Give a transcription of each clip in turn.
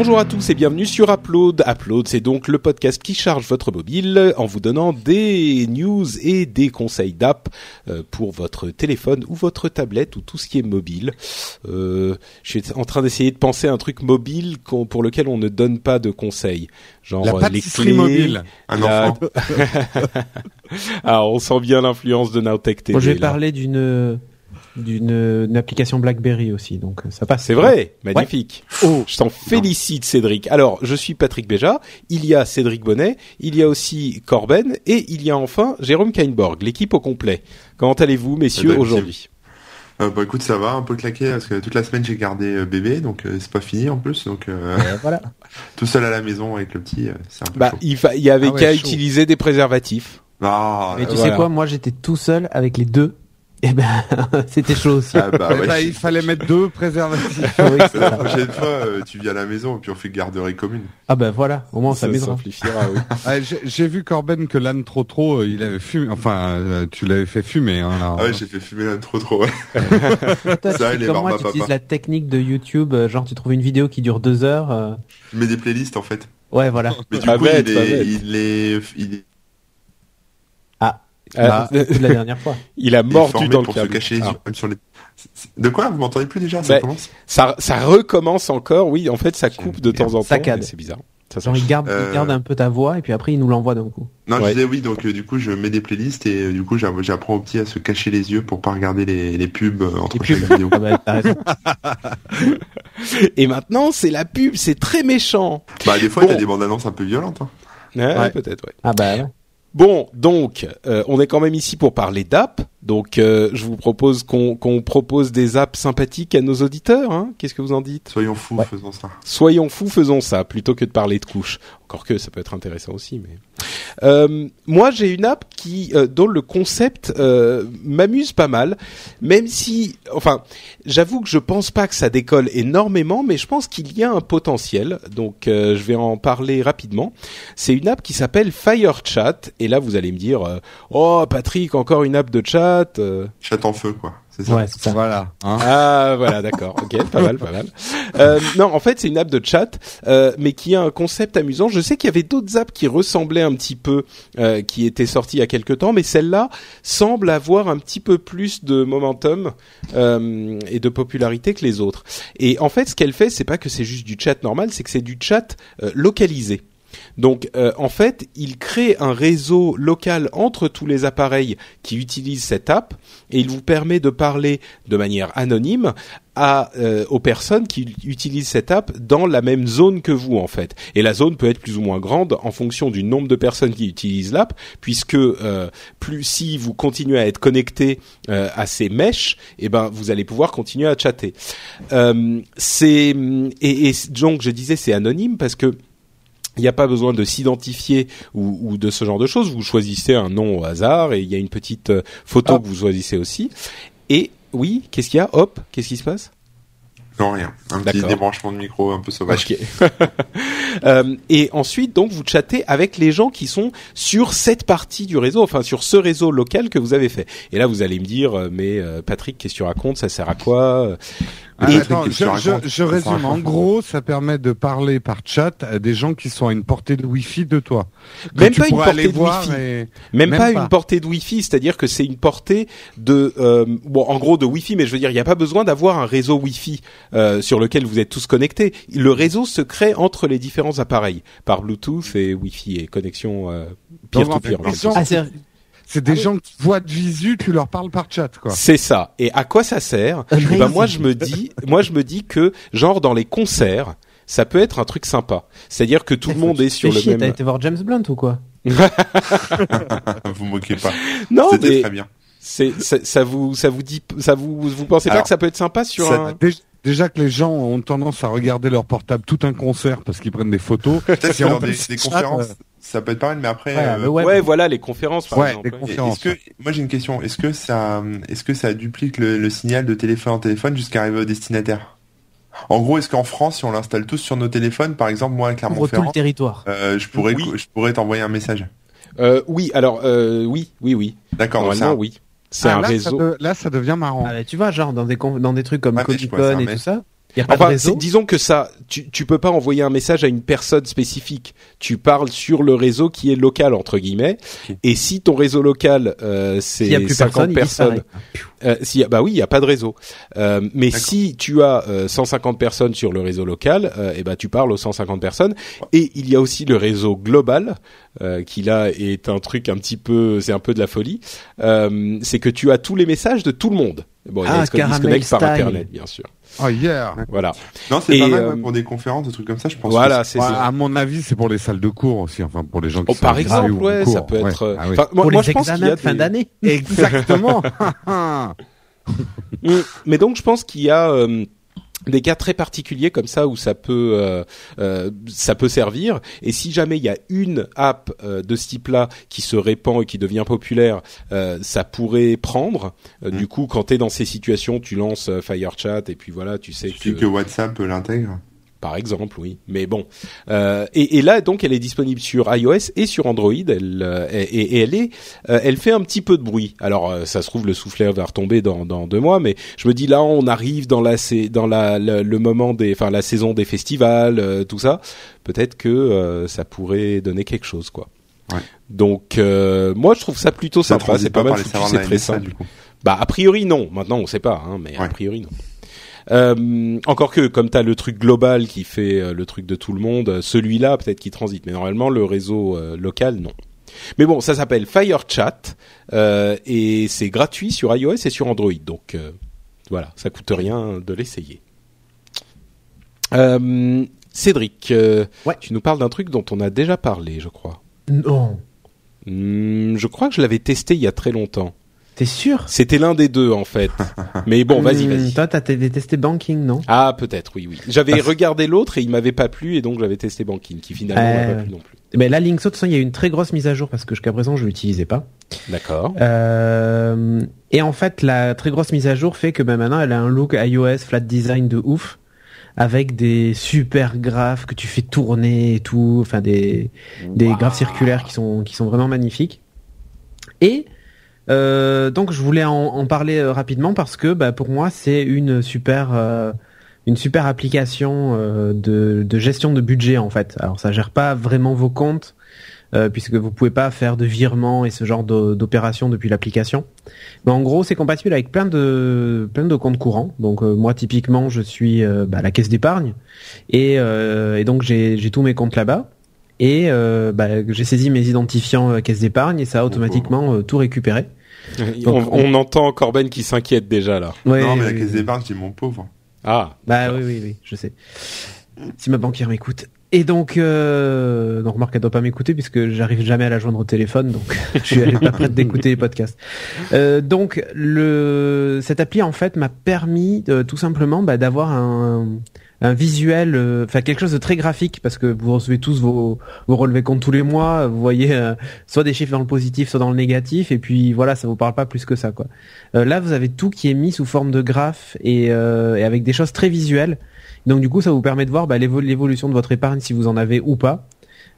Bonjour à tous et bienvenue sur Upload. Upload, c'est donc le podcast qui charge votre mobile en vous donnant des news et des conseils d'app euh, pour votre téléphone ou votre tablette ou tout ce qui est mobile. Euh, je suis en train d'essayer de penser à un truc mobile pour lequel on ne donne pas de conseils. Genre la les clés, mobile. Un enfant. ah, on sent bien l'influence de Nowtech TV. Moi, je vais parler d'une d'une application BlackBerry aussi, donc ça passe. C'est vrai, magnifique. Oh, je t'en félicite, Cédric. Alors, je suis Patrick Béja. Il y a Cédric Bonnet, il y a aussi Corben et il y a enfin Jérôme Kainborg, l'équipe au complet. Comment allez-vous, messieurs, eh ben, aujourd'hui euh, bah écoute ça va un peu claqué parce que toute la semaine j'ai gardé euh, bébé donc euh, c'est pas fini en plus donc voilà tout seul à la maison avec le petit c'est un peu bah il, il y avait ah qu'à utiliser des préservatifs ah, Mais tu sais quoi moi j'étais tout seul avec les deux eh ben, c'était chaud aussi. Ah bah, ouais, il fallait mettre deux préservatifs. la prochaine fois, euh, tu viens à la maison et puis on fait garderie commune. Ah ben voilà, au moins ça, ça simplifiera. Oui. ah, J'ai vu Corben que l'âne trop trop, euh, il avait fumé. Enfin, euh, tu l'avais fait fumer. Hein, là, ah ouais, j'ai fait fumer l'âne trop trop. Ouais. Toi, ça, tu, comme moi, tu utilises la technique de YouTube, genre tu trouves une vidéo qui dure deux heures. Je mets des playlists en fait. Ouais, voilà. Mais du coup, il, est, il, est, il est euh, bah, la dernière fois. Il a mordu dans pour le se cacher les ah. yeux, sur les... De quoi Vous m'entendez plus déjà Ça recommence ça, ça recommence encore. Oui, en fait, ça coupe de temps en temps. C'est bizarre. Ça Genre il garde, il euh, garde un peu ta voix et puis après il nous l'envoie d'un coup. Non, je disais oui, donc euh, du coup je mets des playlists et du coup j'apprends au petit à se cacher les yeux pour pas regarder les, les pubs entre les chaque vidéo. ah bah, et maintenant c'est la pub, c'est très méchant. Bah des fois il y a des bandes annonces un peu violentes. Hein. Ouais, peut-être, ouais. Ah bah ouais. Bon, donc, euh, on est quand même ici pour parler d'app. Donc, euh, je vous propose qu'on propose des apps sympathiques à nos auditeurs. Hein Qu'est-ce que vous en dites? Soyons fous, faisons ça. Soyons fous, faisons ça, plutôt que de parler de couches. Encore que ça peut être intéressant aussi, mais. Euh, moi, j'ai une app qui, euh, dont le concept euh, m'amuse pas mal, même si, enfin, j'avoue que je pense pas que ça décolle énormément, mais je pense qu'il y a un potentiel. Donc, je vais en parler rapidement. C'est une app qui s'appelle FireChat, et là, vous allez me dire, oh, Patrick, encore une app de chat. Chat en feu, quoi. Ouais, ça. Voilà. Hein ah voilà, d'accord. Ok, pas mal, pas mal. Euh, non, en fait, c'est une app de chat, euh, mais qui a un concept amusant. Je sais qu'il y avait d'autres apps qui ressemblaient un petit peu, euh, qui étaient sorties il y a quelques temps, mais celle-là semble avoir un petit peu plus de momentum euh, et de popularité que les autres. Et en fait, ce qu'elle fait, c'est pas que c'est juste du chat normal, c'est que c'est du chat euh, localisé. Donc euh, en fait, il crée un réseau local entre tous les appareils qui utilisent cette app et il vous permet de parler de manière anonyme euh, aux personnes qui utilisent cette app dans la même zone que vous en fait. Et la zone peut être plus ou moins grande en fonction du nombre de personnes qui utilisent l'app, puisque euh, plus si vous continuez à être connecté à ces mèches, eh ben vous allez pouvoir continuer à chatter. c'est et donc je disais c'est anonyme parce que il n'y a pas besoin de s'identifier ou, ou, de ce genre de choses. Vous choisissez un nom au hasard et il y a une petite euh, photo que vous choisissez aussi. Et oui, qu'est-ce qu'il y a? Hop, qu'est-ce qui se passe? Non, rien. Un petit débranchement de micro un peu sauvage. euh, et ensuite, donc, vous chattez avec les gens qui sont sur cette partie du réseau, enfin sur ce réseau local que vous avez fait. Et là, vous allez me dire, euh, mais Patrick, qu'est-ce que tu racontes? Ça sert à quoi? Ah, attends, je, je, je, résume. En gros, ça permet de parler par chat à des gens qui sont à une portée de Wi-Fi de toi. Même pas une portée de Wi-Fi. Même, pas, une portée de Wi-Fi, c'est-à-dire que c'est une portée de, euh, bon, en gros de Wi-Fi, mais je veux dire, il n'y a pas besoin d'avoir un réseau Wi-Fi euh, sur lequel vous êtes tous connectés. Le réseau se crée entre les différents appareils par Bluetooth et Wi-Fi et connexion euh, peer-to-peer. C'est des ah gens qui voient de visu, tu leur parles par chat, quoi. C'est ça. Et à quoi ça sert eh ben moi je me dis, moi je me dis que genre dans les concerts, ça peut être un truc sympa. C'est-à-dire que tout le monde est sur le même. T'as été voir James Blunt ou quoi Vous moquez pas. Non, mais très bien. C'est ça, ça, vous ça vous dit ça vous vous pensez pas que ça peut être sympa sur un déjà que les gens ont tendance à regarder leur portable tout un concert parce qu'ils prennent des photos. si on des, des conférences, ça peut être pareil, mais après. Ouais, ouais, voilà les conférences. Par ouais, les conférences. Est-ce que moi j'ai une question Est-ce que ça, est-ce que ça duplique le, le signal de téléphone en téléphone jusqu'à arriver au destinataire? En gros, est-ce qu'en France, si on l'installe tous sur nos téléphones, par exemple, moi, à Clermont-Ferrand, tout le territoire, euh, je pourrais, je pourrais t'envoyer un message? Euh, oui, alors euh, oui, oui, oui. D'accord. Normalement, oui. C'est ah, un là, réseau. Ça là, ça devient marrant. Ah, tu vois, genre dans des dans des trucs comme Comic Con et tout ça. Y a pas enfin, de réseau disons que ça, tu, tu peux pas envoyer un message à une personne spécifique. Tu parles sur le réseau qui est local entre guillemets. Okay. Et si ton réseau local euh, c'est si 50 personnes, euh, si, bah oui, il y a pas de réseau. Euh, mais si tu as euh, 150 personnes sur le réseau local, euh, et ben tu parles aux 150 personnes. Et il y a aussi le réseau global euh, qui là est un truc un petit peu, c'est un peu de la folie. c'est que tu as tous les messages de tout le monde. Bon, ah, il se connecte par internet, bien sûr. Oh yeah. Voilà. Non, c'est pas mal euh... pour des conférences, des trucs comme ça, je pense. Voilà, c'est ouais, à mon avis, c'est pour les salles de cours aussi, enfin pour les gens qui oh, sont par exemple, ouais, ça peut ouais. être euh, ah, oui. enfin, moi, pour moi les je pense qu'il y a de fin d'année. Exactement. Mais donc je pense qu'il y a euh, des cas très particuliers comme ça où ça peut euh, euh, ça peut servir. Et si jamais il y a une app euh, de ce type-là qui se répand et qui devient populaire euh, ça pourrait prendre. Mmh. du coup quand tu es dans ces situations tu lances euh, FireChat et puis voilà tu sais tu que... que WhatsApp l'intègre par exemple, oui. Mais bon, euh, et, et, là donc elle est disponible sur iOS et sur Android. Elle euh, et, et, elle est, euh, elle fait un petit peu de bruit. Alors euh, ça se trouve le soufflet va retomber dans, dans deux mois, mais je me dis là on arrive dans la dans la, le, le moment des, enfin la saison des festivals, euh, tout ça. Peut-être que euh, ça pourrait donner quelque chose quoi. Ouais. Donc moi je trouve ça plutôt sympa. C'est pas, mal foutu, c'est très simple. Bah a priori non. Maintenant on sait pas, hein, mais ouais. a priori non. Euh, encore que comme tu as le truc global qui fait euh, le truc de tout le monde, celui-là peut-être qui transite, mais normalement le réseau euh, local non. Mais bon, ça s'appelle FireChat euh, et c'est gratuit sur iOS et sur Android, donc euh, voilà, ça coûte rien de l'essayer. Cédric, ouais. tu nous parles d'un truc dont on a déjà parlé, je crois. Non. Mmh, je crois que je l'avais testé il y a très longtemps. T'es sûr? C'était l'un des deux en fait. Mais bon, vas-y, Hmm, vas-y. toi, t'as testé Banking, non? Ah, peut-être, oui, oui. J'avais Parce... regardé l'autre et il m'avait pas plu et donc j'avais testé Banking, qui finalement euh... m'a pas plu non plus. Mais là, Linkso, de toute façon, il y a eu une très grosse mise à jour parce que jusqu'à présent, je l'utilisais pas. D'accord. Euh... Et en fait, la très grosse mise à jour fait que ben, maintenant, elle a un look iOS flat design de ouf avec des super graphes que tu fais tourner et tout, enfin des des wow. graphes circulaires qui sont qui sont vraiment magnifiques. Et euh, donc je voulais en, en parler euh, rapidement parce que bah, pour moi c'est une super euh, une super application euh, de, de, gestion de budget en fait. Alors ça gère pas vraiment vos comptes euh, puisque vous pouvez pas faire de virements et ce genre d'opérations depuis l'application. Mais en gros c'est compatible avec plein de plein de comptes courants. Donc euh, moi typiquement je suis bah, la caisse d'épargne et, et, donc j'ai tous mes comptes là-bas et euh, bah, j'ai saisi mes identifiants euh, caisse d'épargne et ça a automatiquement euh, tout récupéré. Donc, on, on, entend Corben qui s'inquiète déjà là. Ouais, non mais la caisse d'épargne c'est mon pauvre. Ah. Bah oui oui oui, je sais. Si ma banquière m'écoute. Et donc, euh, donc remarque, elle doit pas m'écouter puisque j'arrive jamais à la joindre au téléphone, donc je suis pas prête d'écouter les podcasts. Euh, donc, le, cette appli en fait m'a permis euh, tout simplement bah, d'avoir un, un visuel, euh, enfin quelque chose de très graphique parce que vous recevez tous vos, vos relevés compte tous les mois, vous voyez euh, soit des chiffres dans le positif, soit dans le négatif, et puis voilà, ça vous parle pas plus que ça quoi. Euh, là, vous avez tout qui est mis sous forme de graphe et, et avec des choses très visuelles. Donc du coup, ça vous permet de voir bah, l'évolution de votre épargne si vous en avez ou pas.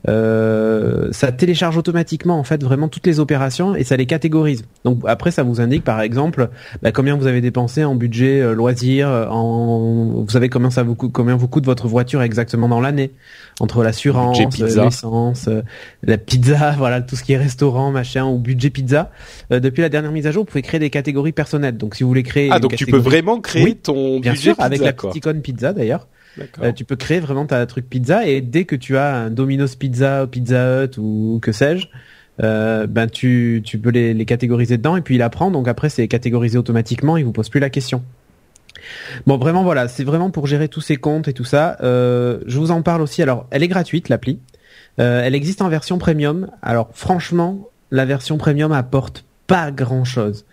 Euh, ça télécharge automatiquement en fait vraiment toutes les opérations et ça les catégorise. Donc après ça vous indique par exemple bah, combien vous avez dépensé en budget euh, loisir, en vous savez combien ça vous coûte, combien vous coûte votre voiture exactement dans l'année? Entre l'assurance, l'essence, euh, la pizza, voilà tout ce qui est restaurant machin ou budget pizza. Euh, depuis la dernière mise à jour, vous pouvez créer des catégories personnelles. Donc si vous voulez créer ah donc tu peux vraiment créer oui, ton bien budget sûr pizza, avec la petite icône pizza d'ailleurs. Euh, tu peux créer vraiment ta truc pizza et dès que tu as un Domino's Pizza, Pizza Hut ou que sais-je, euh, ben tu, tu peux les, les, catégoriser dedans et puis il apprend donc après c'est catégorisé automatiquement, il vous pose plus la question. Bon vraiment voilà, c'est vraiment pour gérer tous ces comptes et tout ça. Euh, je vous en parle aussi. Alors elle est gratuite l'appli, elle existe en version premium. Alors franchement la version premium apporte pas grand chose.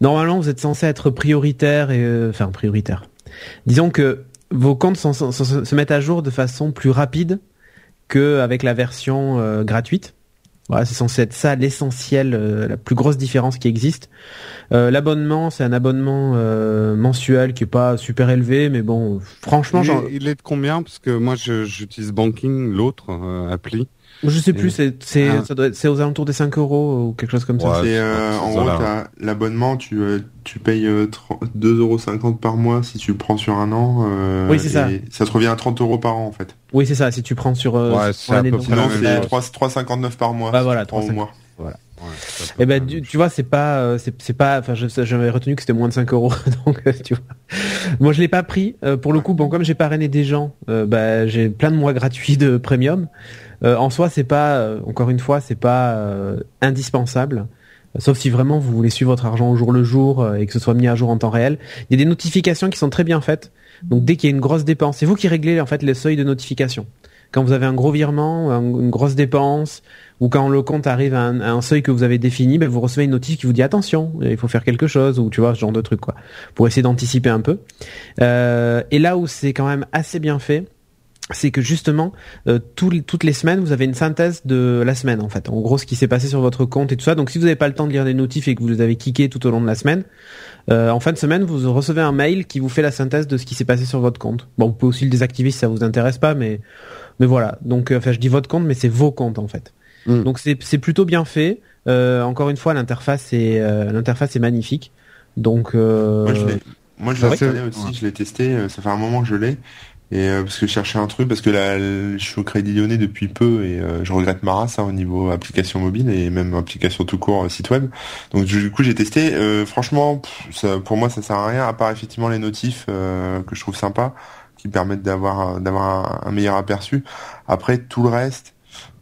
Normalement vous êtes censé être prioritaire et enfin prioritaire disons que vos comptes se mettent à jour de façon plus rapide qu'avec la version gratuite. Voilà, c'est censé être ça l'essentiel, euh, la plus grosse différence qui existe. Euh, l'abonnement, c'est un abonnement euh, mensuel qui est pas super élevé, mais bon, franchement, il est, de combien? Parce que moi, j'utilise Banking, l'autre appli. Je sais plus, c'est c'est ah. c'est aux alentours des 5 euros ou quelque chose comme ça. C'est euh, en gros l'abonnement, tu euh, tu payes 2,50 euh, euros par mois si tu le prends sur un an. oui c'est ça. Ça te revient à 30 euros par an en fait. Oui c'est ça. Si tu prends sur. ouais, c'est c'est 3,59 par mois. Bah voilà, 3, mois. Voilà. et eh ben tu, vois c'est pas c'est pas enfin j'avais retenu que c'était moins de 5 euros donc tu vois moi je l'ai pas pris pour le coup bon comme j'ai parrainé des gens bah j'ai plein de mois gratuits de premium euh, en soi, c'est pas, euh, encore une fois, c'est pas euh, indispensable. Sauf si vraiment vous voulez suivre votre argent au jour le jour et que ce soit mis à jour en temps réel. Il y a des notifications qui sont très bien faites. Donc dès qu'il y a une grosse dépense, c'est vous qui réglez en fait les seuils de notification. Quand vous avez un gros virement, une grosse dépense, ou quand le compte arrive à un, seuil que vous avez défini, ben vous recevez une notice qui vous dit attention, il faut faire quelque chose, ou tu vois ce genre de truc quoi, pour essayer d'anticiper un peu. et là où c'est quand même assez bien fait, c'est que justement euh, toutes les semaines vous avez une synthèse de la semaine en fait. En gros ce qui s'est passé sur votre compte et tout ça. Donc si vous n'avez pas le temps de lire des notifs et que vous avez kické tout au long de la semaine euh, en fin de semaine vous recevez un mail qui vous fait la synthèse de ce qui s'est passé sur votre compte. Bon vous pouvez aussi le désactiver si ça vous intéresse pas mais mais voilà. Donc euh, enfin je dis votre compte mais c'est vos comptes en fait. Mm. donc c'est plutôt bien fait. Encore une fois l'interface est l'interface est magnifique. Donc moi je l'ai moi je l'ai aussi je l'ai testé ça fait un moment que je l'ai et euh, parce que je cherchais un truc parce que là je suis au Crédit Lyonnais depuis peu et euh, je regrette ma race hein, au niveau application mobile et même application tout court euh, site web. Donc du coup j'ai testé. franchement, ça, pour moi ça sert à rien à part effectivement les notifs que je trouve sympa qui permettent d'avoir d'avoir un, meilleur aperçu. Après tout le reste.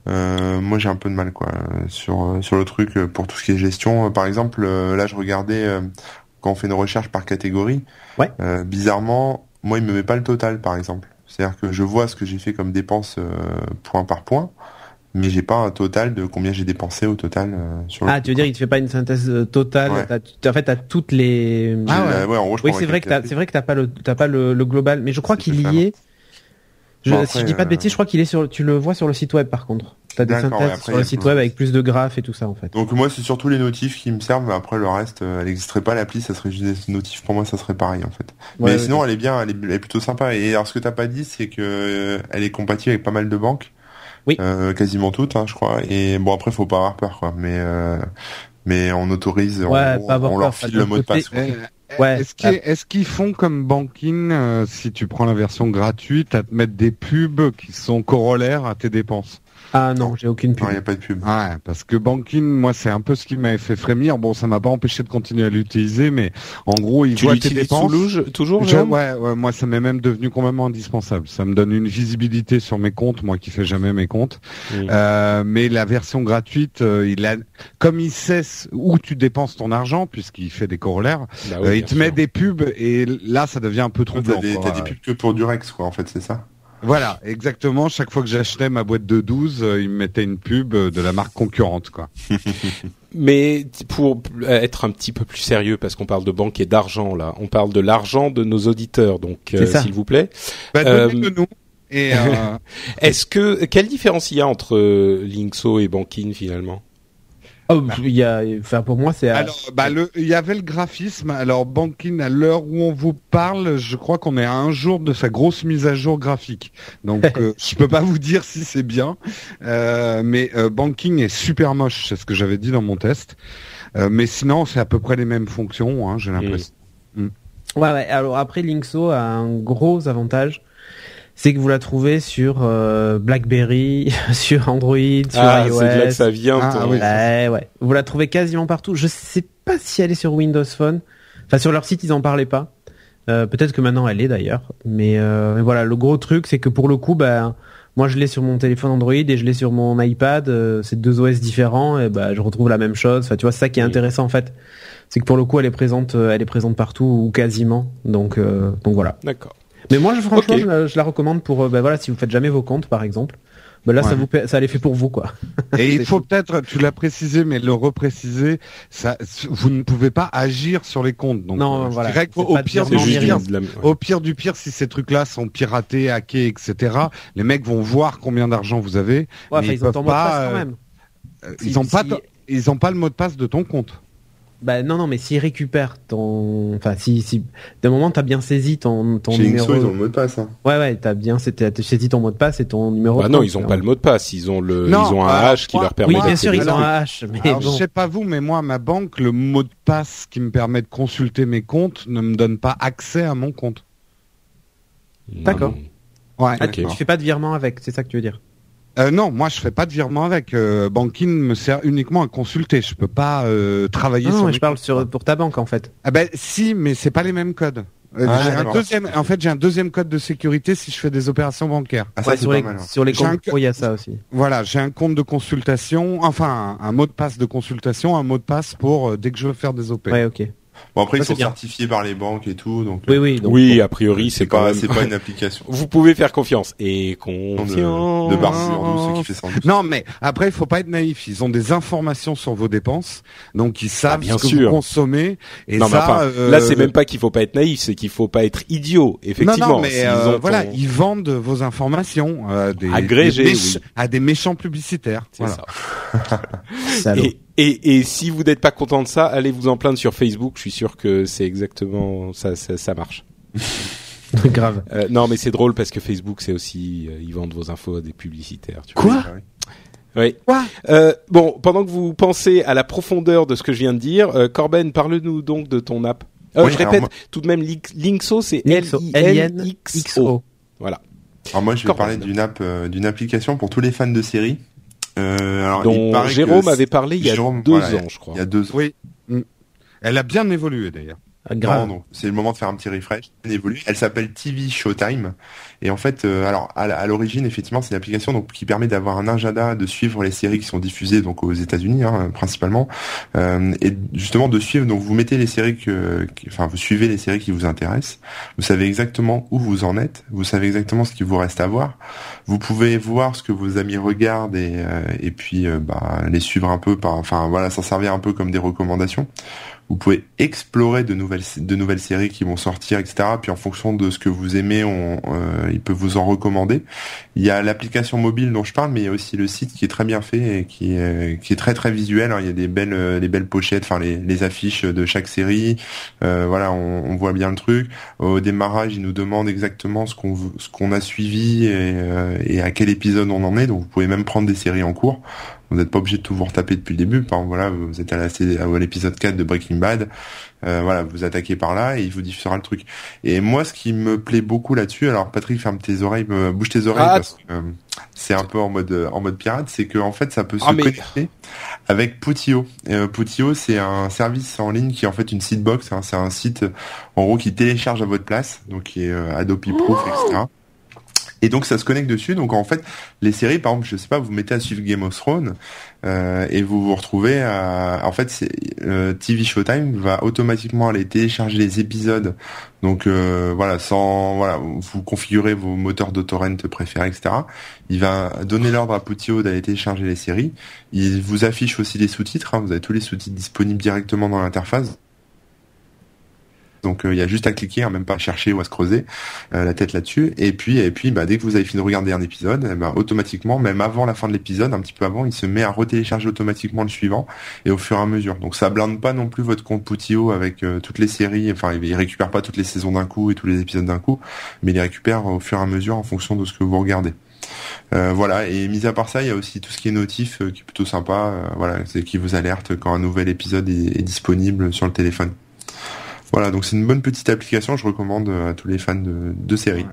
moi j'ai un peu de mal quoi sur sur le truc pour tout ce qui est gestion. Par exemple, là je regardais quand on fait une recherche par catégorie. Ouais. bizarrement, moi, il me met pas le total, par exemple. C'est-à-dire que je vois ce que j'ai fait comme dépense euh, point par point, mais j'ai pas un total de combien j'ai dépensé au total euh, sur Ah, tu veux dire il te fait pas une synthèse euh, totale En fait, t'as toutes les. Ah ouais. en gros, oui, c'est vrai que t'as, c'est vrai que t'as pas le, t'as pas le, le, global, mais je crois qu'il y est. Je, si je dis pas de bêtises, je crois qu'il est sur, tu le vois sur le site web par contre. T'as des synthèses sur le site web avec plus de graphes et tout ça en fait. Donc moi c'est surtout les notifs qui me servent, mais après le reste, euh, elle n'existerait pas l'appli, ça serait juste des notifs. Pour moi ça serait pareil en fait. mais sinon elle est bien, elle est, plutôt sympa. Et alors ce que t'as pas dit, c'est que euh, elle est compatible avec pas mal de banques. Oui. Euh, quasiment toutes, hein, je crois. Et bon après faut pas avoir peur quoi. Mais mais on autorise, on, leur file le mot de passe. Ouais. Est-ce qu'ils font comme Banking, si tu prends la version gratuite, à te mettre des pubs qui sont corollaires à tes dépenses? Ah non, j'ai aucune pub. Il n'y a pas de pub. Ouais, parce que Banking, moi, c'est un peu ce qui m'avait fait frémir. Bon, ça m'a pas empêché de continuer à l'utiliser, mais en gros, il voit tes dépenses. toujours, ouais, ouais, moi, ça m'est même devenu complètement indispensable. Ça me donne une visibilité sur mes comptes, moi qui fais jamais mes comptes. Euh, mais la version gratuite, euh, il a, comme il sait où tu dépenses ton argent, puisqu'il fait des corollaires, bah euh, il te met des pubs et là, ça devient un peu troublant. T'as des, des pubs que pour Durex, quoi, en fait, c'est ça. Voilà, exactement. Chaque fois que j'achetais ma boîte de 12, euh, il me mettait une pub euh, de la marque concurrente, quoi. Mais pour être un petit peu plus sérieux, parce qu'on parle de banque et d'argent là, on parle de l'argent de nos auditeurs, donc euh, s'il vous plaît. Bah, nous. Et est-ce que quelle différence il y a entre Linkso et Banking finalement? Oh, il y a, enfin pour moi c'est. Alors, bah le, il y avait le graphisme. Alors Banking, à l'heure où on vous parle, je crois qu'on est à un jour de sa grosse mise à jour graphique. Donc euh, je peux pas vous dire si c'est bien, euh, mais euh, Banking est super moche, c'est ce que j'avais dit dans mon test. Euh, mais sinon, c'est à peu près les mêmes fonctions, hein, j'ai l'impression. Mm. Ouais, ouais. Alors après, Linkso a un gros avantage c'est que vous la trouvez sur euh, BlackBerry, sur Android, sur ah, iOS. c'est là que ça vient. Ah, ouais, ouais. Vous la trouvez quasiment partout. Je sais pas si elle est sur Windows Phone. Enfin, sur leur site, ils en parlaient pas. Euh, peut-être que maintenant elle est d'ailleurs. Mais, euh, mais, voilà, le gros truc, c'est que pour le coup, bah, moi je l'ai sur mon téléphone Android et je l'ai sur mon iPad. Euh, c'est deux OS différents et bah, je retrouve la même chose. Enfin, tu vois, c'est ça qui est intéressant en fait. C'est que pour le coup, elle est présente, elle est présente partout ou quasiment. Donc, donc voilà. D'accord. Mais moi, je, franchement, je, la recommande pour, ben voilà, si vous faites jamais vos comptes, par exemple. Ben là, ça vous, ça les fait pour vous, quoi. Et il faut peut-être, tu l'as précisé, mais le repréciser, ça, vous ne pouvez pas agir sur les comptes. Donc, non, voilà. au pire, du pire, au pire du pire, si ces trucs-là sont piratés, hackés, etc., les mecs vont voir combien d'argent vous avez. Ouais, mais ils, ont pas, quand même. ils ont pas, ils ont pas le mot de passe de ton compte. Bah non non mais s'ils récupèrent ton enfin si si d'un moment t'as bien saisi ton ton Chez numéro ils ont le mot de passe hein. Ouais ouais, t'as bien c'était saisi ton mot de passe et ton numéro Bah non, ils ont pas le mot de passe, ils ont le ils ont un hash qui leur permet Oui, bien sûr, ils ont un hash mais alors, je sais pas vous mais moi ma banque le mot de passe qui me permet de consulter mes comptes ne me donne pas accès à mon compte. D'accord. Ouais. Ah, tu fais pas de virement avec, c'est ça que tu veux dire? Euh, non, moi je fais pas de virement avec. Euh, Banking me sert uniquement à consulter. Je peux pas euh, travailler non, sur. Non, je parle sur pour ta banque en fait. Ah ben si, mais c'est pas les mêmes codes. Euh, ah, j'ai un deuxième, en fait, j'ai un deuxième code de sécurité si je fais des opérations bancaires. Ah, ça, sur, les, sur les comptes, il y a ça aussi. Voilà, j'ai un compte de consultation, enfin un, mot de passe de consultation, un mot de passe pour dès que je veux faire des opérations. Ouais, ok. Bon après ils sont certifiés par les banques et tout donc oui oui donc, oui a priori c'est pas c'est pas une application. Vous pouvez faire confiance et confiance de, de ce qui fait sans non mais après il faut pas être naïf. Ils ont des informations sur vos dépenses donc ils savent ah, bien ce que sûr. vous consommez et non, ça euh... là c'est même pas qu'il faut pas être naïf c'est qu'il faut pas être idiot effectivement non, non mais euh, voilà ils vendent vos informations euh, des, agrégées des à des méchants publicitaires voilà. ça. Et, et, et si vous n'êtes pas content de ça, allez vous en plaindre sur Facebook. Je suis sûr que c'est exactement ça, ça, ça marche. Grave. Euh, non, mais c'est drôle parce que Facebook, c'est aussi euh, ils vendent vos infos à des publicitaires. Tu Quoi Oui. Quoi euh, Bon, pendant que vous pensez à la profondeur de ce que je viens de dire, euh, Corben, parle-nous donc de ton app. Euh, je répète, tout de même, Linkso, c'est L-I-N-X-O. Voilà. Alors moi, je vais parler d'une app, euh, d'une application pour tous les fans de séries. Euh, alors, dont Jérôme avait parlé il y a deux ans, je crois. Il y a deux ans. Oui. Mm. Elle a bien évolué d'ailleurs. Ah, c'est le moment de faire un petit refresh. Elle évolue. Elle s'appelle TV Showtime. Et en fait, euh, alors à, l'origine, effectivement, c'est une application donc qui permet d'avoir un agenda, de suivre les séries qui sont diffusées donc aux États-Unis hein, principalement, euh, et justement de suivre. Donc vous mettez les séries que, enfin vous suivez les séries qui vous intéressent. Vous savez exactement où vous en êtes. Vous savez exactement ce qu'il vous reste à voir. Vous pouvez voir ce que vos amis regardent et euh, et puis euh, bah, les suivre un peu par, enfin voilà, s'en servir un peu comme des recommandations. Vous pouvez explorer de nouvelles de nouvelles séries qui vont sortir, etc. Puis en fonction de ce que vous aimez, on, euh, il peut vous en recommander. Il y a l'application mobile dont je parle, mais il y a aussi le site qui est très bien fait et qui est, qui est très très visuel. il y a des belles euh, les belles pochettes, enfin les, les affiches de chaque série. Euh, voilà, on, on, voit bien le truc. Au démarrage, il nous demande exactement ce qu'on ce qu'on a suivi et, euh, et à quel épisode on en est. Donc vous pouvez même prendre des séries en cours. Vous n'êtes pas obligé de tout vous retaper depuis le début. Par exemple, voilà, vous êtes à l'épisode 4 de Breaking Bad. Euh, voilà, vous attaquez par là et il vous diffusera le truc. Et moi, ce qui me plaît beaucoup là-dessus, alors Patrick, ferme tes oreilles, bouge tes oreilles ah, parce que euh, c'est un peu en mode en mode pirate, c'est que en fait, ça peut se ah, connecter avec Poutio. Euh, Poutio, c'est un service en ligne qui est en fait une sitebox. Hein, c'est un site en gros qui télécharge à votre place, donc qui est Adobe Proof, etc. Et donc ça se connecte dessus. Donc en fait, les séries, par exemple, je sais pas, vous mettez à suivre Game of Thrones euh, et vous vous retrouvez à, en fait, euh, TV Showtime va automatiquement aller télécharger les épisodes. Donc euh, voilà, sans voilà, vous configurez vos moteurs d'autorent préférés, etc. Il va donner l'ordre à Poutio d'aller télécharger les séries. Il vous affiche aussi les sous-titres. Hein. vous avez tous les sous-titres disponibles directement dans l'interface. Donc il euh, y a juste à cliquer, hein, même pas à chercher ou à se creuser euh, la tête là-dessus. Et puis et puis bah, dès que vous avez fini de regarder un épisode, eh ben, automatiquement, même avant la fin de l'épisode, un petit peu avant, il se met à retélécharger automatiquement le suivant et au fur et à mesure. Donc ça blinde pas non plus votre compte Poutio avec euh, toutes les séries. Enfin, il récupère pas toutes les saisons d'un coup et tous les épisodes d'un coup, mais il récupère au fur et à mesure en fonction de ce que vous regardez. voilà, et mis à part ça, il y a aussi tout ce qui est notif qui est plutôt sympa. voilà, c'est qui vous alerte quand un nouvel épisode est disponible sur le téléphone. Voilà, donc c'est une bonne petite application, je recommande euh, à tous les fans de, de séries.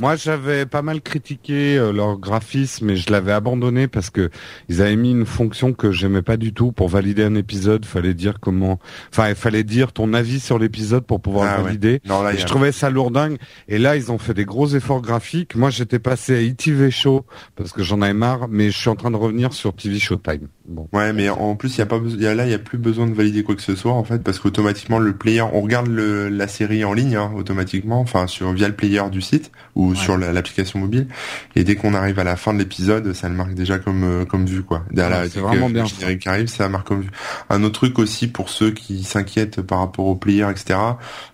Moi, j'avais pas mal critiqué euh, leur graphisme et je l'avais abandonné parce que ils avaient mis une fonction que j'aimais pas du tout pour valider un épisode. Fallait dire comment, enfin, il fallait dire ton avis sur l'épisode pour pouvoir ah valider. Non, là, Je trouvais ça lourdingue. Et là, ils ont fait des gros efforts graphiques. Moi, j'étais passé à ITV Show parce que j'en avais marre, mais je suis en train de revenir sur TV Showtime. Bon. Ouais, mais en plus, il y a pas y a, là, il y a plus besoin de valider quoi que ce soit en fait, parce qu'automatiquement le player, on regarde le, la série en ligne hein, automatiquement, enfin sur via le player du site ou sur l'application mobile, et dès qu'on arrive à la fin de l'épisode, ça le marque déjà comme euh, comme vu quoi. c'est vraiment bien. Qui arrive, ça marque comme vu. Un autre truc aussi pour ceux qui s'inquiètent par rapport au player, etc.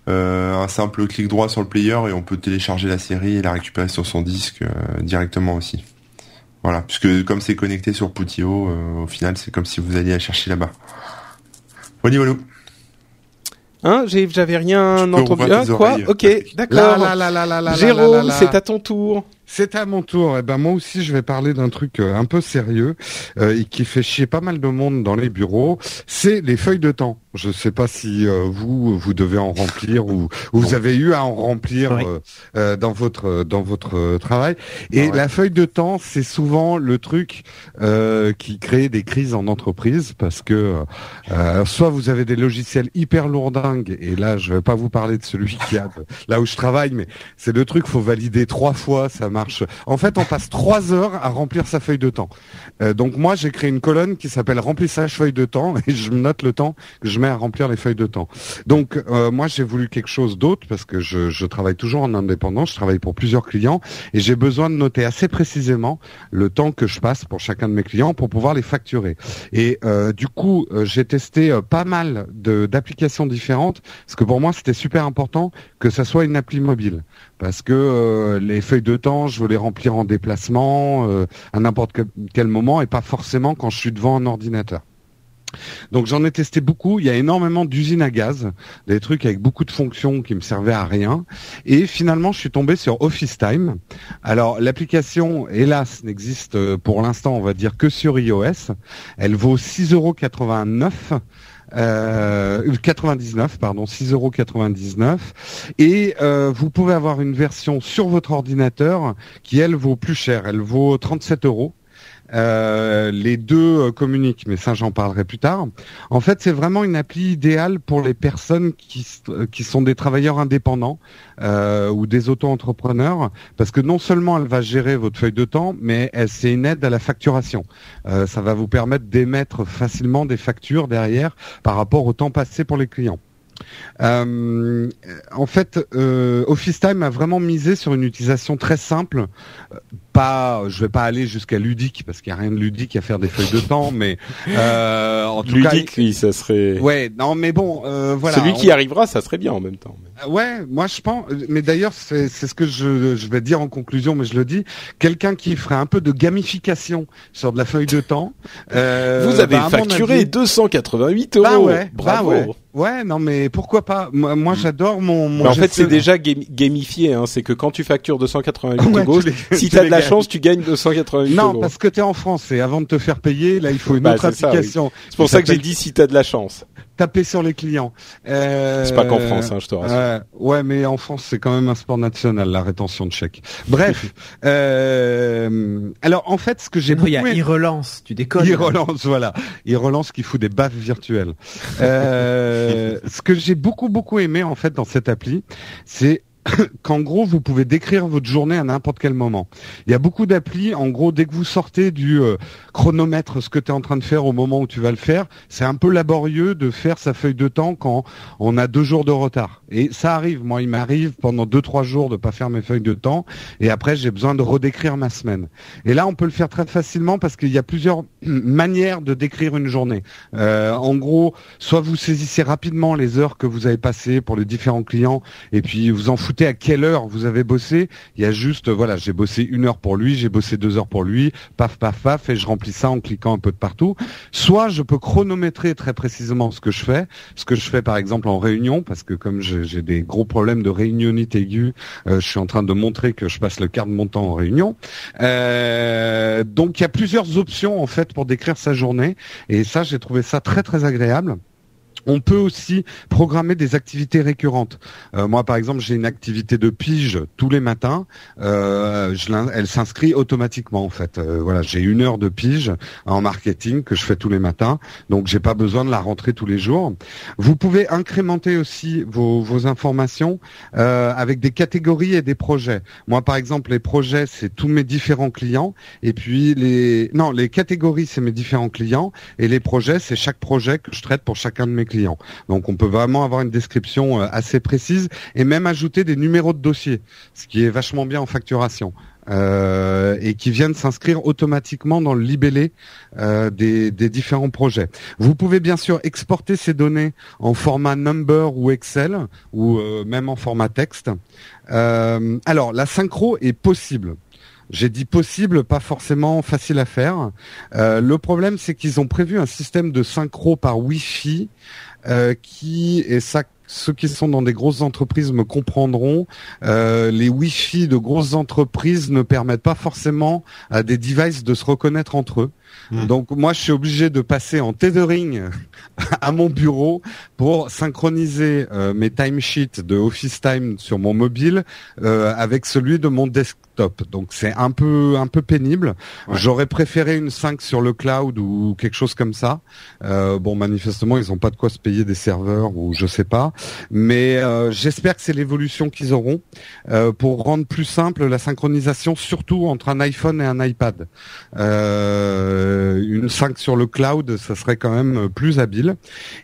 Euh, un simple clic droit sur le player et on peut télécharger la série et la récupérer sur son disque euh, directement aussi. Voilà, puisque comme c'est connecté sur Poutio, euh, au final, c'est comme si vous alliez la chercher là-bas. Voilà, voilà. Hein, j'avais rien entendu. Ah, quoi Ok, d'accord. Jérôme, c'est à ton tour. C'est à mon tour. Et eh ben moi aussi, je vais parler d'un truc euh, un peu sérieux euh, et qui fait chier pas mal de monde dans les bureaux. C'est les feuilles de temps. Je ne sais pas si euh, vous vous devez en remplir ou, vous avez eu à en remplir dans votre dans votre travail. Et la feuille de temps, c'est souvent le truc qui crée des crises en entreprise parce que soit vous avez des logiciels hyper lourdingues et là, je vais pas vous parler de celui qui a là où je travaille, mais c'est le truc faut valider trois fois. Ça marche. En fait, on passe trois heures à remplir sa feuille de temps. Euh, donc moi, j'ai créé une colonne qui s'appelle remplissage feuille de temps et je note le temps que je mets à remplir les feuilles de temps. Donc euh, moi, j'ai voulu quelque chose d'autre parce que je, travaille toujours en indépendant, je travaille pour plusieurs clients et j'ai besoin de noter assez précisément le temps que je passe pour chacun de mes clients pour pouvoir les facturer. Et euh, du coup, j'ai testé pas mal d'applications différentes parce que pour moi, c'était super important que ça soit une appli mobile parce que les feuilles de temps je veux les remplir en déplacement, euh, à n'importe quel moment, et pas forcément quand je suis devant un ordinateur. Donc j'en ai testé beaucoup. Il y a énormément d'usines à gaz, des trucs avec beaucoup de fonctions qui me servaient à rien. Et finalement, je suis tombé sur Office Time. Alors l'application, hélas, n'existe euh, pour l'instant, on va dire que sur iOS. Elle vaut 6,89 euros euh, 99 pardon 6,99 et euh, vous pouvez avoir une version sur votre ordinateur qui elle vaut plus cher elle vaut 37 euros euh, les deux euh, communiquent, mais ça j'en parlerai plus tard. En fait, c'est vraiment une appli idéale pour les personnes qui, euh, qui sont des travailleurs indépendants ou des auto-entrepreneurs, parce que non seulement elle va gérer votre feuille de temps, mais c'est une aide à la facturation. Euh, ça va vous permettre d'émettre facilement des factures derrière par rapport au temps passé pour les clients. En fait, euh, Office Time a vraiment misé sur une utilisation très simple. Pas, je vais pas aller jusqu'à ludique parce qu'il y a rien de ludique à faire des feuilles de temps, mais euh, en tout ludique, oui, ça serait. Ouais, non, mais bon, euh, voilà. Celui qui arrivera, ça serait bien en même temps. Ouais, moi je pense. Mais d'ailleurs, c'est ce que je, je vais dire en conclusion, mais je le dis. Quelqu'un qui ferait un peu de gamification sur de la feuille de temps. Euh, Vous avez bah, facturé 288 euros. Bah ouais, Bravo. Bah ouais. Ouais, non, mais pourquoi pas? Moi, moi j'adore mon. mon en fait, c'est déjà gamifié. Hein. C'est que quand tu factures 288 euros, si t'as de la chance, tu gagnes 288 non, euros. Non, parce que t'es en France et avant de te faire payer, là, il faut une bah, autre application. C'est pour ça que j'ai dit si t'as de la chance taper sur les clients. Euh, c'est pas qu'en France, hein, je te rassure. Euh, ouais, mais en France, c'est quand même un sport national, la rétention de chèques. Bref, euh, alors en fait, ce que j'ai beaucoup... Il y a e-relance, tu déconnes. E-relance, voilà. E-relance qui fout des baffes virtuelles. euh, ce que j'ai beaucoup, beaucoup aimé, en fait, dans cette appli, c'est qu'en gros, vous pouvez décrire votre journée à n'importe quel moment. Il y a beaucoup d'applis, en gros, dès que vous sortez du euh, chronomètre, ce que tu es en train de faire au moment où tu vas le faire, c'est un peu laborieux de faire sa feuille de temps quand on a deux jours de retard. Et ça arrive, moi, il m'arrive pendant deux, trois jours de pas faire mes feuilles de temps, et après, j'ai besoin de redécrire ma semaine. Et là, on peut le faire très facilement parce qu'il y a plusieurs manières de décrire une journée. Euh, en gros, soit vous saisissez rapidement les heures que vous avez passées pour les différents clients, et puis vous en foutez à quelle heure vous avez bossé? Il y a juste, voilà, j'ai bossé une heure pour lui, j'ai bossé deux heures pour lui, paf, paf, paf, et je remplis ça en cliquant un peu de partout. Soit je peux chronométrer très précisément ce que je fais, ce que je fais par exemple en réunion, parce que comme j'ai des gros problèmes de réunionnite aiguë, euh, je suis en train de montrer que je passe le quart de mon temps en réunion. Euh, donc il y a plusieurs options en fait pour décrire sa journée, et ça j'ai trouvé ça très très agréable. On peut aussi programmer des activités récurrentes. Euh, moi, par exemple, j'ai une activité de pige tous les matins. Euh, elle s'inscrit automatiquement en fait. Euh, voilà, j'ai une heure de pige en marketing que je fais tous les matins, donc j'ai pas besoin de la rentrer tous les jours. Vous pouvez incrémenter aussi vos, vos informations avec des catégories et des projets. Moi, par exemple, les projets, c'est tous mes différents clients, et puis les non, les catégories, c'est mes différents clients, et les projets, c'est chaque projet que je traite pour chacun de mes clients. Donc, on peut vraiment avoir une description assez précise et même ajouter des numéros de dossier, ce qui est vachement bien en facturation. Euh, et qui viennent s'inscrire automatiquement dans le libellé euh, des, différents projets. Vous pouvez bien sûr exporter ces données en format number ou Excel ou euh, même en format texte. alors la synchro est possible. J'ai dit possible, pas forcément facile à faire. le problème, c'est qu'ils ont prévu un système de synchro par Wi-Fi qui, et ça ceux qui sont dans des grosses entreprises me comprendront, euh, les Wi-Fi de grosses entreprises ne permettent pas forcément à des devices de se reconnaître entre eux. Hmm. Donc moi, je suis obligé de passer en tethering à mon bureau pour synchroniser euh, mes timesheets de Office Time sur mon mobile euh, avec celui de mon desktop. Donc c'est un peu un peu pénible. J'aurais préféré une 5 sur le cloud ou quelque chose comme ça. Euh, bon, manifestement, ils n'ont pas de quoi se payer des serveurs ou je sais pas. Mais j'espère que c'est l'évolution qu'ils auront pour rendre plus simple la synchronisation, surtout entre un iPhone et un iPad. Euh, une 5 sur le cloud, ça serait quand même plus habile.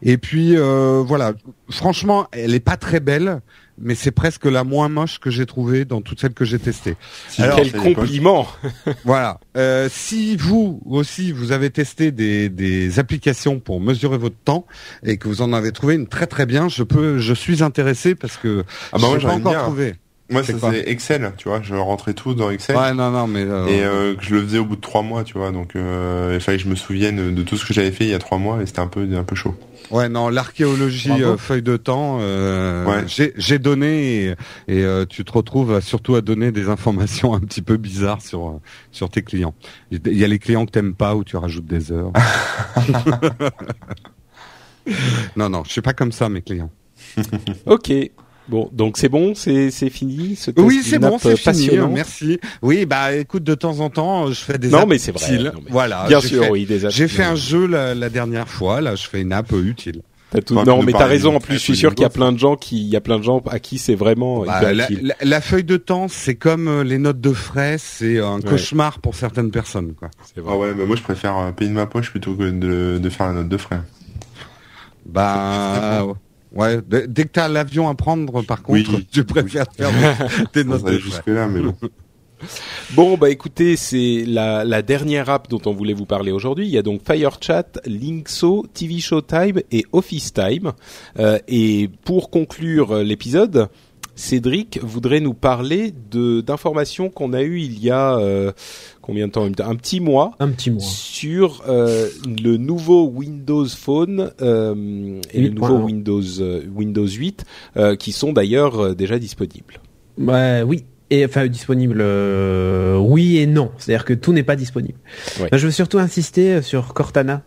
Et puis euh, voilà, franchement, elle est pas très belle, mais c'est presque la moins moche que j'ai trouvée dans toutes celles que j'ai testées. quel compliment Voilà. Euh, si vous aussi vous avez testé des, des applications pour mesurer votre temps et que vous en avez trouvé une très très bien, je peux, je suis intéressé parce que ah bah je pas encore trouvé. Moi, c'est Excel, tu vois. Je rentrais tout dans Excel. Ouais, non, non, mais. Euh, et euh, je le faisais au bout de trois mois, tu vois. Donc, euh, il fallait que je me souvienne de tout ce que j'avais fait il y a trois mois, et c'était un peu, un peu chaud. Ouais, non, l'archéologie euh, feuille de temps. Euh, J'ai donné et, et tu te retrouves surtout à donner des informations un petit peu bizarres sur sur tes clients. Il y a les clients que t'aimes pas où tu rajoutes des heures. non, non, je suis pas comme ça, mes clients. ok. Bon, donc c'est bon, c'est c'est fini. Ce oui, c'est bon, c'est fini. Merci. Oui, bah écoute, de temps en temps, je fais des non, mais c'est vrai. Voilà. Bien sûr, oui, des J'ai fait un jeu la, dernière fois. Là, je fais une app utile. non, mais t'as raison. En plus, je suis sûr qu'il y a plein de gens qui, il y a plein de gens à qui c'est vraiment. Bah, la, feuille de temps, c'est comme euh, les notes de frais, c'est un cauchemar pour certaines personnes, quoi. Ah ouais, bah moi je préfère euh, payer de ma poche plutôt que de, de faire la note de frais. Bah. Ouais, dès que t'as l'avion à prendre, par contre, tu préfères faire tes notes. jusque là, mais bon. Bon, bah écoutez, c'est la, la, dernière app dont on voulait vous parler aujourd'hui. Il y a donc FireChat, Linkso, TV Showtime et Office Time. Euh, et pour conclure l'épisode, Cédric voudrait nous parler de d'informations qu'on a eues il y a euh, combien de temps Un petit mois. Un petit mois. Sur euh, le nouveau Windows Phone euh, et le nouveau Windows Windows 8 qui sont d'ailleurs déjà disponibles. Ouais, oui, et enfin disponible oui et non c'est-à-dire que tout n'est pas disponible je veux surtout insister sur Cortana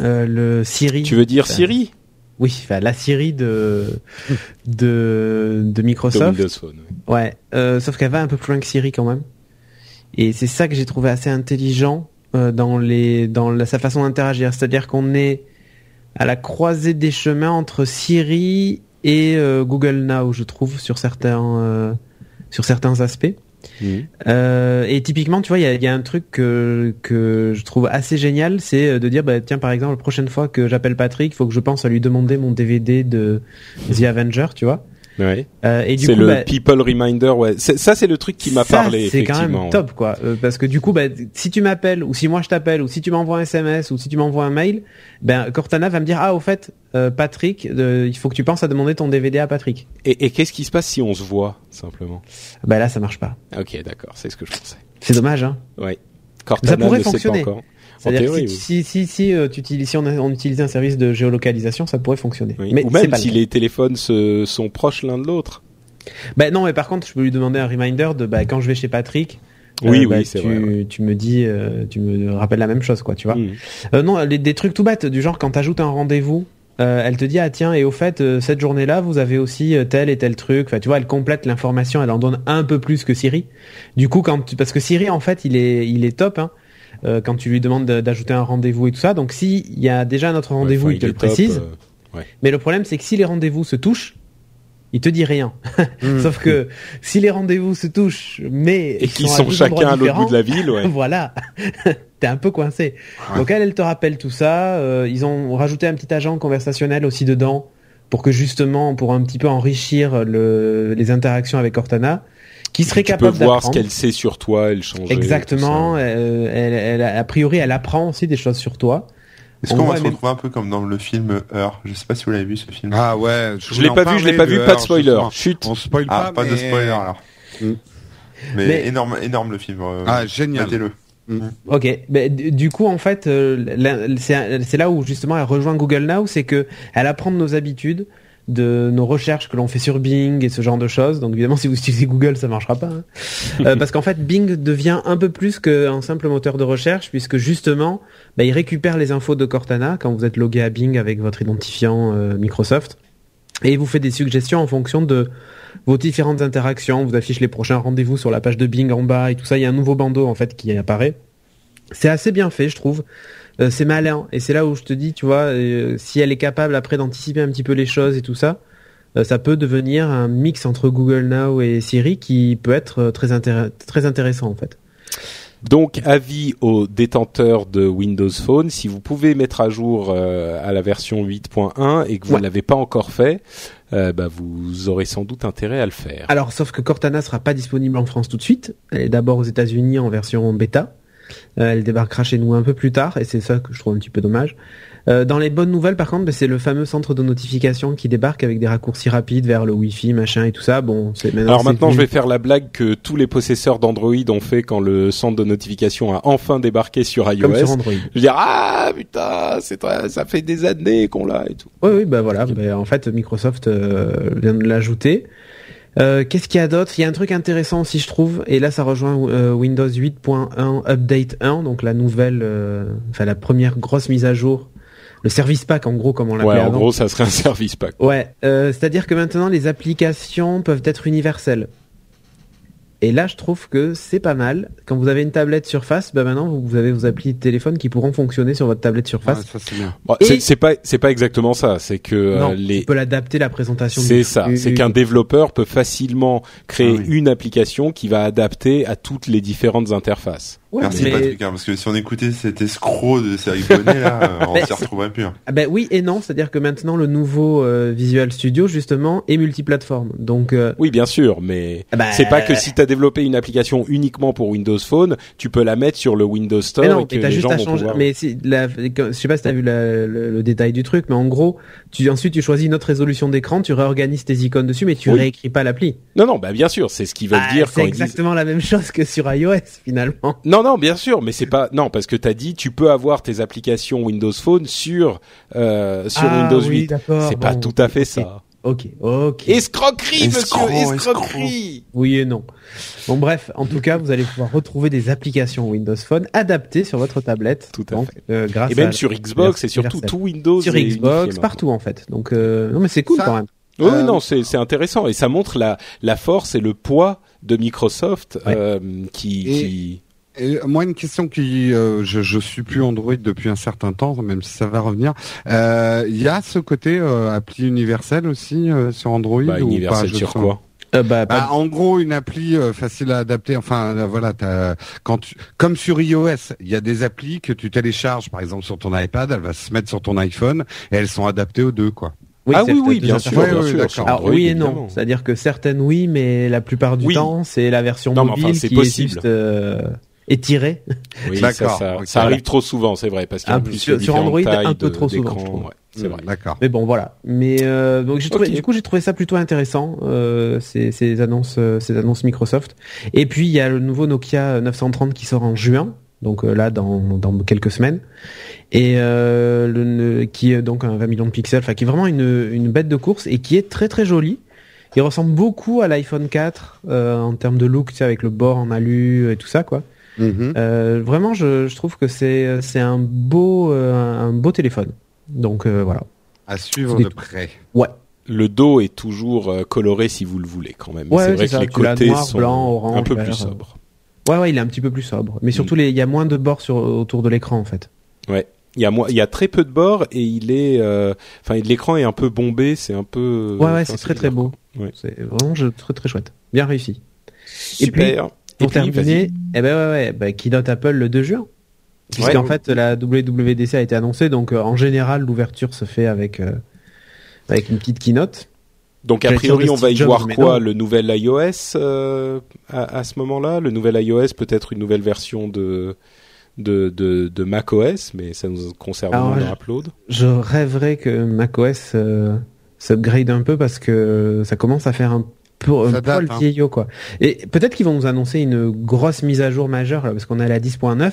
le Siri tu veux dire Siri? oui, enfin, la Siri de de, de Microsoft. Ouais, euh, sauf qu'elle va un peu plus loin que Siri quand même. Et c'est ça que j'ai trouvé assez intelligent euh, dans les dans sa façon d'interagir, c'est-à-dire qu'on est à la croisée des chemins entre Siri et euh, Google Now, je trouve, sur certains sur certains aspects. Euh, et typiquement, tu vois, il y a, un truc que, que je trouve assez génial, c'est de dire, bah, tiens, par exemple, la prochaine fois que j'appelle Patrick, il faut que je pense à lui demander mon DVD de The Avenger, tu vois. Ouais. Euh, et c'est le bah, People Reminder. Ouais. Ça, c'est le truc qui m'a parlé. C'est quand même top, quoi. Euh, parce que du coup, bah, si tu m'appelles, ou si moi je t'appelle, ou si tu m'envoies un SMS, ou si tu m'envoies un mail, ben Cortana va me dire ah au fait, euh, Patrick, il faut que tu penses à demander ton DVD à Patrick. Et, et qu'est-ce qui se passe si on se voit simplement? Ben là, ça marche pas. Ok, d'accord. C'est ce que je pensais. C'est dommage, hein. Ouais. Cortana ça pourrait fonctionner. Pas encore. C'est-à-dire si, si, si, euh, tu utilises, si on, utilisait un service de géolocalisation, ça pourrait fonctionner. Mais Ou même si les téléphones se, sont proches l'un de l'autre. Ben non, mais par contre, je peux lui demander un reminder de bah, quand je vais chez Patrick. Oui, euh, oui, bah, c'est vrai. Tu me dis, euh, tu me rappelles la même chose, quoi, tu vois. Mm. non, des trucs tout bêtes, du genre quand t'ajoutes un rendez-vous elle te dit ah tiens et au fait cette journée-là vous avez aussi tel et tel truc. Enfin tu vois elle complète l'information, elle en donne un peu plus que Siri. Du coup quand parce que Siri en fait il est il est top hein. Quand tu lui demandes d'ajouter un rendez-vous et tout ça. Donc s'il y a déjà un autre rendez-vous, il te le précise. Mais le problème c'est que si les rendez-vous se touchent, il te dit rien. Hmm. Sauf que si les rendez-vous se touchent, mais et qu'ils sont, chacun à l'autre bout de la ville, ouais. voilà, t'es un peu coincé. Donc elle, elle te rappelle tout ça. Euh, ils ont rajouté un petit agent conversationnel aussi dedans pour que justement, pour un petit peu enrichir le, les interactions avec Cortana, qui serait tu capable peux voir ce qu'elle sait sur toi, elle change. Exactement. Euh, elle, elle, a priori, elle apprend aussi des choses sur toi. Est-ce qu'on va se retrouver un peu comme dans le film Heure Je sais pas si vous l'avez vu ce film. Ah ouais, je, l'ai pas vu, je l'ai pas vu, pas de spoiler. Chut. On spoil ah, pas. pas de spoiler alors. Mm. Mais, énorme, énorme le film. Euh, ah génial. le mm. Ok, mais du coup en fait, euh, c'est là où justement elle rejoint Google Now, c'est que elle apprend de nos habitudes, de nos recherches que l'on fait sur Bing et ce genre de choses. Donc évidemment, si vous utilisez Google, ça marchera pas. Hein. Euh, parce qu'en fait, Bing devient un peu plus qu'un simple moteur de recherche, puisque justement, bah, il récupère les infos de Cortana quand vous êtes logué à Bing avec votre identifiant euh, Microsoft, et il vous fait des suggestions en fonction de vos différentes interactions. Vous affiche les prochains rendez-vous sur la page de Bing en bas et tout ça. Il y a un nouveau bandeau en fait qui apparaît. C'est assez bien fait, je trouve. Euh, c'est malin. Et c'est là où je te dis, tu vois, euh, si elle est capable après d'anticiper un petit peu les choses et tout ça, euh, ça peut devenir un mix entre Google Now et Siri qui peut être très, très intéressant en fait. Donc, avis aux détenteurs de Windows Phone, si vous pouvez mettre à jour à la version 8.1 et que vous ne l'avez pas encore fait, bah, vous aurez sans doute intérêt à le faire. Alors, sauf que Cortana sera pas disponible en France tout de suite. Elle est d'abord aux États-Unis en version bêta. Euh, elle débarquera chez nous un peu plus tard et c'est ça que je trouve un petit peu dommage. Euh, dans les bonnes nouvelles, par contre, bah, c'est le fameux centre de notification qui débarque avec des raccourcis rapides vers le Wi-Fi, machin et tout ça. Bon, c'est maintenant. Alors maintenant, je vais faire la blague que tous les possesseurs d'Android ont fait quand le centre de notification a enfin débarqué sur iOS. Comme sur Android. Je dire, ah putain, c'est ça fait des années qu'on l'a et tout. Oui, oui, bah voilà. Bah, en fait, Microsoft euh, vient de l'ajouter. Euh, qu'est-ce qu'il y a d'autre? Il y a un truc intéressant aussi, je trouve, et là ça rejoint euh, Windows 8.1 Update 1, donc la nouvelle, euh, enfin la première grosse mise à jour, le service pack en gros comme on l'appelait ouais, en gros ça serait un service pack. Ouais, c'est-à-dire que maintenant les applications peuvent être universelles. Et là, je trouve que c'est pas mal. Quand vous avez une tablette Surface, bah maintenant vous avez vos applis de téléphone qui pourront fonctionner sur votre tablette Surface. c'est pas c'est pas exactement ça. C'est que euh, les. Tu peux l'adapter la présentation. C'est ça. C'est qu'un développeur peut facilement créer ah une application qui va adapter à toutes les différentes interfaces. Merci Patrick, hein, parce que si on écoutait cet escroc de série Bonnet, là, on s'y retrouverait plus. Hein. Ah ben oui et non, c'est-à-dire que maintenant le nouveau euh, Visual Studio justement est multiplateforme. Donc euh, oui, bien sûr, mais ah ben, c'est pas que si tu as développé une application uniquement pour Windows Phone, tu peux la mettre sur le Windows Store mais non, et que les gens vont pouvoir... Mais si, la, je sais pas si tu as vu le, le, détail du truc, mais en gros, tu ensuite tu choisis une autre résolution d'écran, tu réorganises tes icônes dessus, mais tu réécris pas l'appli. Non non, bah bien sûr, c'est ce qu'ils veulent ah, dire. C'est exactement la même chose que sur iOS finalement. Non non, bien sûr, mais c'est pas non parce que tu as dit tu peux avoir tes applications Windows Phone sur euh, sur ah Windows 8. C'est pas tout à fait ça. Ok, ok. Escroquerie, monsieur, escroquerie. Oui et non. Bon bref, en tout cas, vous allez pouvoir retrouver des applications Windows Phone adaptées sur votre tablette. Tout à fait. Euh, grâce et même sur Xbox et sur tout, Windows. Sur Xbox, partout en fait. Donc euh, non mais c'est cool quand même. Oui, euh, non, c'est c'est intéressant et ça montre la la force et le poids de Microsoft euh, qui, qui et moi, une question qui, euh, je, je suis plus Android depuis un certain temps, même si ça va revenir. Euh, il y a ce côté euh, appli universel aussi sur Android bah, ou universel pas, sur quoi? Bah, bah, en gros, une appli facile à adapter. Enfin, voilà, quand tu, comme sur iOS, il y a des applis que tu télécharges, par exemple sur ton iPad, elle va se mettre sur ton iPhone et elles sont adaptées aux deux, quoi. Oui, ah oui, oui, bien sûr, bien sûr. Alors, oui et non. C'est-à-dire que certaines oui, mais la plupart du temps, c'est la version mobile qui possible. est juste étiré. Oui, D'accord. Ça, ça, arrive trop souvent, c'est vrai, parce qu'il y a plus sur, sur Android un peu trop souvent. Ouais, c'est vrai. D'accord. Mais bon, voilà. Mais euh, donc j'ai trouvé, du coup, j'ai trouvé ça plutôt intéressant euh, ces, ces annonces, euh, ces annonces Microsoft. Et puis il y a le nouveau Nokia 930 qui sort en juin. Donc euh, là, dans, dans quelques semaines, et euh, le, qui est donc un 20 millions de pixels, enfin qui est vraiment une, une bête de course et qui est très très jolie. Il ressemble beaucoup à l'iPhone 4 euh, en termes de look, tu sais, avec le bord en alu et tout ça, quoi. Mhm. Euh, vraiment, je, je, trouve que c'est c'est un beau euh, un beau téléphone. Donc euh, voilà. À suivre de près. Ouais. Le dos est toujours euh, coloré si vous le voulez quand même. Ouais, c'est c'est vrai ça, que les côtés noir, sont blanc, orange, un peu vert, plus sobres. Ouais, ouais, il est un petit peu plus sobre. Mais surtout, les- il y a moins de bords sur, autour de l'écran, en fait. Ouais. Il y a moi, il y a très peu de bords et il est, euh, enfin, l'écran est un peu bombé, c'est un peu. Ouais, ouais, c'est très très beau. Ouais. C'est vraiment très très chouette. Bien réussi. Et puis, Super. Pour puis, terminer, eh ben ouais, ouais, bah, keynote Apple le 2 juin. Puisqu'en Ouais. fait, la WWDC a été annoncée, donc euh, en général, l'ouverture se fait avec euh, avec une petite keynote. Donc a priori, on va y voir quoi. Le nouvel iOS euh, à, à ce moment-là? Le nouvel iOS, peut-être une nouvelle version de de de, de macOS, mais ça nous concerne dans je- Upload. Je rêverais que macOS s'upgrade un peu parce que ça commence à faire un un Ça date, hein. vieillot quoi. Et peut-être qu'ils vont nous annoncer une grosse mise à jour majeure là, parce qu'on est à la 10.9.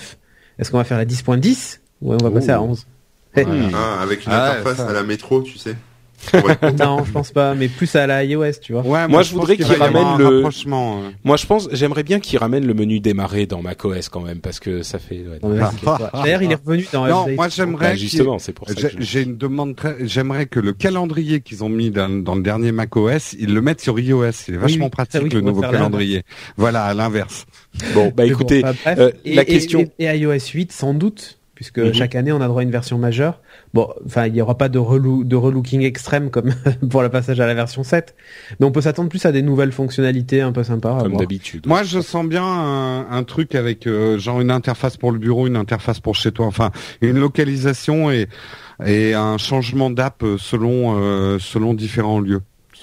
Est-ce qu'on va faire la 10.10 ou on va passer à 11 Eh, Voilà. Ah, avec une Ah, interface ça. à la métro, tu sais. Non, je pense pas, mais plus à la iOS, tu vois. Ouais, Moi, je voudrais pense qu'il va y avoir ramène un le- rapprochement, euh. Moi, je pense, j'aimerais bien qu'ils ramènent le menu démarrer dans macOS quand même, parce que ça fait. ouais. D'ailleurs, il est revenu dans Non, Update. moi j'aimerais. justement, c'est pour ça. J'ai que je- j'ai une demande très. J'aimerais que le calendrier qu'ils ont mis dans, dans le dernier macOS, ils le mettent sur iOS. Il est vachement oui, pratique oui, le nouveau calendrier. Voilà, à l'inverse. Bon, bah bon, écoutez, bref. euh, et, la question- et, et iOS 8 sans doute, puisque Mhm. chaque année on a droit à une version majeure. Bon, enfin il y aura pas de, reloo- de relooking extrême comme pour le passage à la version 7, mais on peut s'attendre plus à des nouvelles fonctionnalités un peu sympas. à comme d'habitude. Moi, je sens bien un, un truc avec euh, genre une interface pour le bureau, une interface pour chez toi. Enfin, une localisation et et un changement d'app selon euh, selon différents lieux.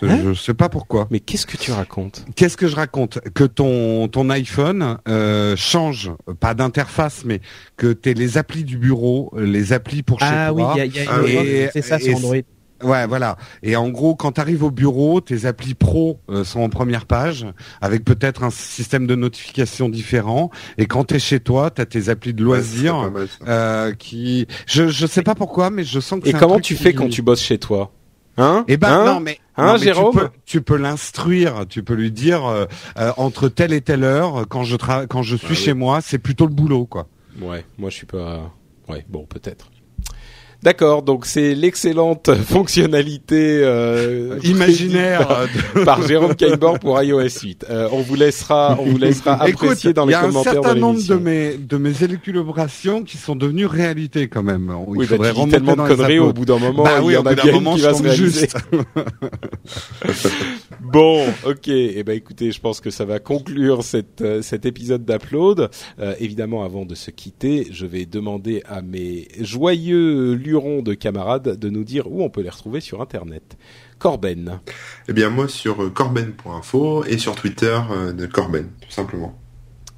Hein je sais pas pourquoi. Mais qu'est-ce que tu racontes Qu'est-ce que je raconte Que ton ton iPhone euh, change, pas d'interface, mais que t'aies les applis du bureau, les applis pour chez Ah oui, toi. il y a, il y a Ah une oui. offre, Et- c'est ça sur Android. Ouais, voilà. Et en gros, quand tu arrives au bureau, tes applis pro euh, sont en première page, avec peut-être un système de notification différent. Et quand tu es chez toi, tu as tes applis de Ouais, loisirs mal, euh, qui... Je je sais pas pourquoi, mais je sens que Et c'est un comment truc tu fais qui- quand tu bosses chez toi? Hein Eh ben Hein non, mais, Hein, non, mais Jérôme tu peux, tu peux l'instruire, tu peux lui dire euh, euh, entre telle et telle heure, quand je tra quand je suis Ah oui. chez moi, c'est plutôt le boulot, quoi. Ouais, moi je suis pas. Ouais, bon, peut-être. D'accord, donc c'est l'excellente fonctionnalité euh, Imaginaire. par Jérôme Kainborg pour iOS 8. Euh, on vous laissera, on vous laissera apprécier Écoute, dans il les y a un commentaires certain nombre de mes de mes élucubrations qui sont devenues réalité quand même. Il Oui, bah, faudrait remonter tellement de conneries au bout d'un moment, Bah il oui, y en a bien moment, qui va se réaliser. juste. Bon, ok. Eh ben, écoutez, je pense que ça va conclure cette, euh, cet épisode d'Upload. Euh, évidemment, avant de se quitter, je vais demander à mes joyeux de camarades de nous dire où on peut les retrouver sur Internet. Corben. Eh bien, moi, sur euh, corben.info et sur Twitter euh, de Corben, tout simplement.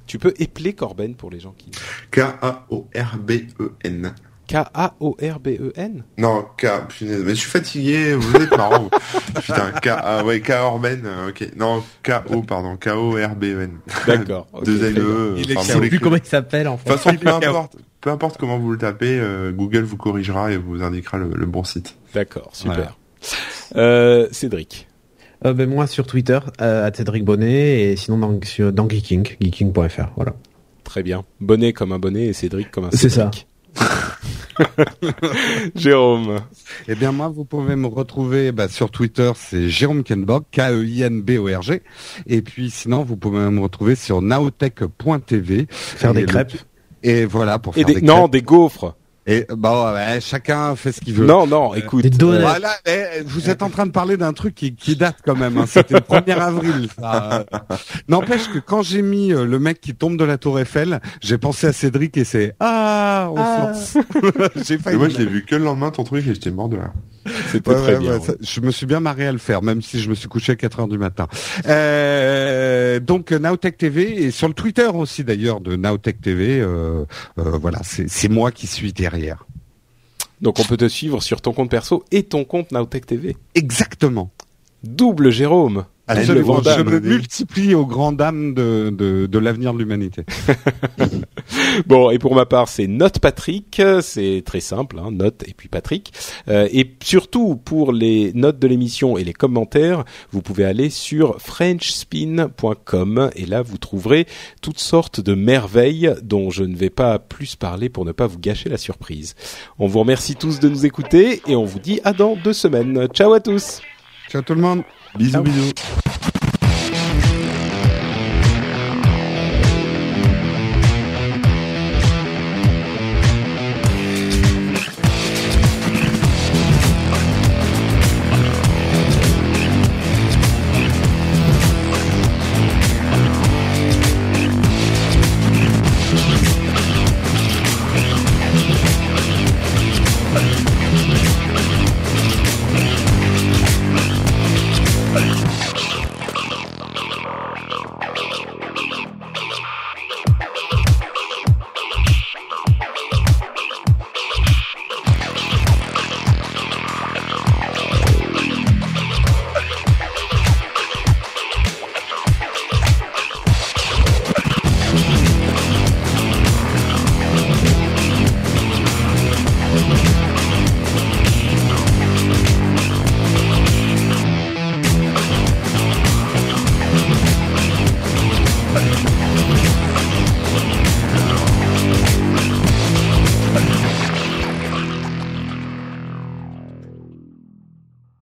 Tu peux épeler Corben pour les gens qui... K-A-O-R-B-E-N. K-A-O-R-B-E-N Non, K, punaise, mais je suis fatigué, vous êtes marrant. Putain, K, ah ouais, K Orben, euh, ok. Non, K-O, pardon, K-O-R-B-E-N. D'accord. ok, Deux. L-E. Il enfin, plus comment il s'appelle en De fait. toute façon, peu importe, peu importe comment vous le tapez, euh, Google vous corrigera et vous indiquera le, le bon site. D'accord, super. Euh, Cédric. Euh, ben, moi sur Twitter, euh, à Cédric Bonnet, et sinon dans, sur, dans Geeking, geeking.fr, voilà. Très bien. Bonnet comme un bonnet et Cédric comme un C'est ça. Jérôme. Eh bien moi, vous pouvez me retrouver bah, sur Twitter, c'est Jérôme Kenborg, K-E-I-N-B-O-R-G. Et puis sinon, vous pouvez me retrouver sur naotech.tv. Faire Et des le- crêpes. Et voilà pour Et faire des, des, non, des gaufres. Et bah ouais, chacun fait ce qu'il veut. Non, non, écoute. Donuts. Voilà, eh, vous êtes en train de parler d'un truc qui, qui date quand même. Hein. C'était le 1er avril. ça. N'empêche que quand j'ai mis euh, le mec qui tombe de la tour Eiffel, j'ai pensé à Cédric et c'est ah, on Ah. se lance. failli. moi, je l'ai vu que le lendemain, ton truc, et j'étais mort de là. C'était Ouais, très ouais, bien. ouais, ça- je me suis bien marré à le faire, même si je me suis couché à 4 heures du matin. Euh, donc Nowtech TV et sur le Twitter aussi d'ailleurs de Nowtech TV. Euh, euh, voilà, c'est c'est moi qui suis derrière. Donc on peut te suivre sur ton compte perso et ton compte Nowtech TV. Exactement. Double Jérôme. Absolument. Je me multiplie aux grandes dames de, de, de l'avenir de l'humanité. bon, et pour ma part, c'est Note Patrick. C'est très simple, hein, Note et puis Patrick. Euh, et surtout pour les notes de l'émission et les commentaires, vous pouvez aller sur frenchspin.com et là vous trouverez toutes sortes de merveilles dont je ne vais pas plus parler pour ne pas vous gâcher la surprise. On vous remercie tous de nous écouter et on vous dit à dans deux semaines. Ciao à tous. Ciao tout le monde. Bisous bisous.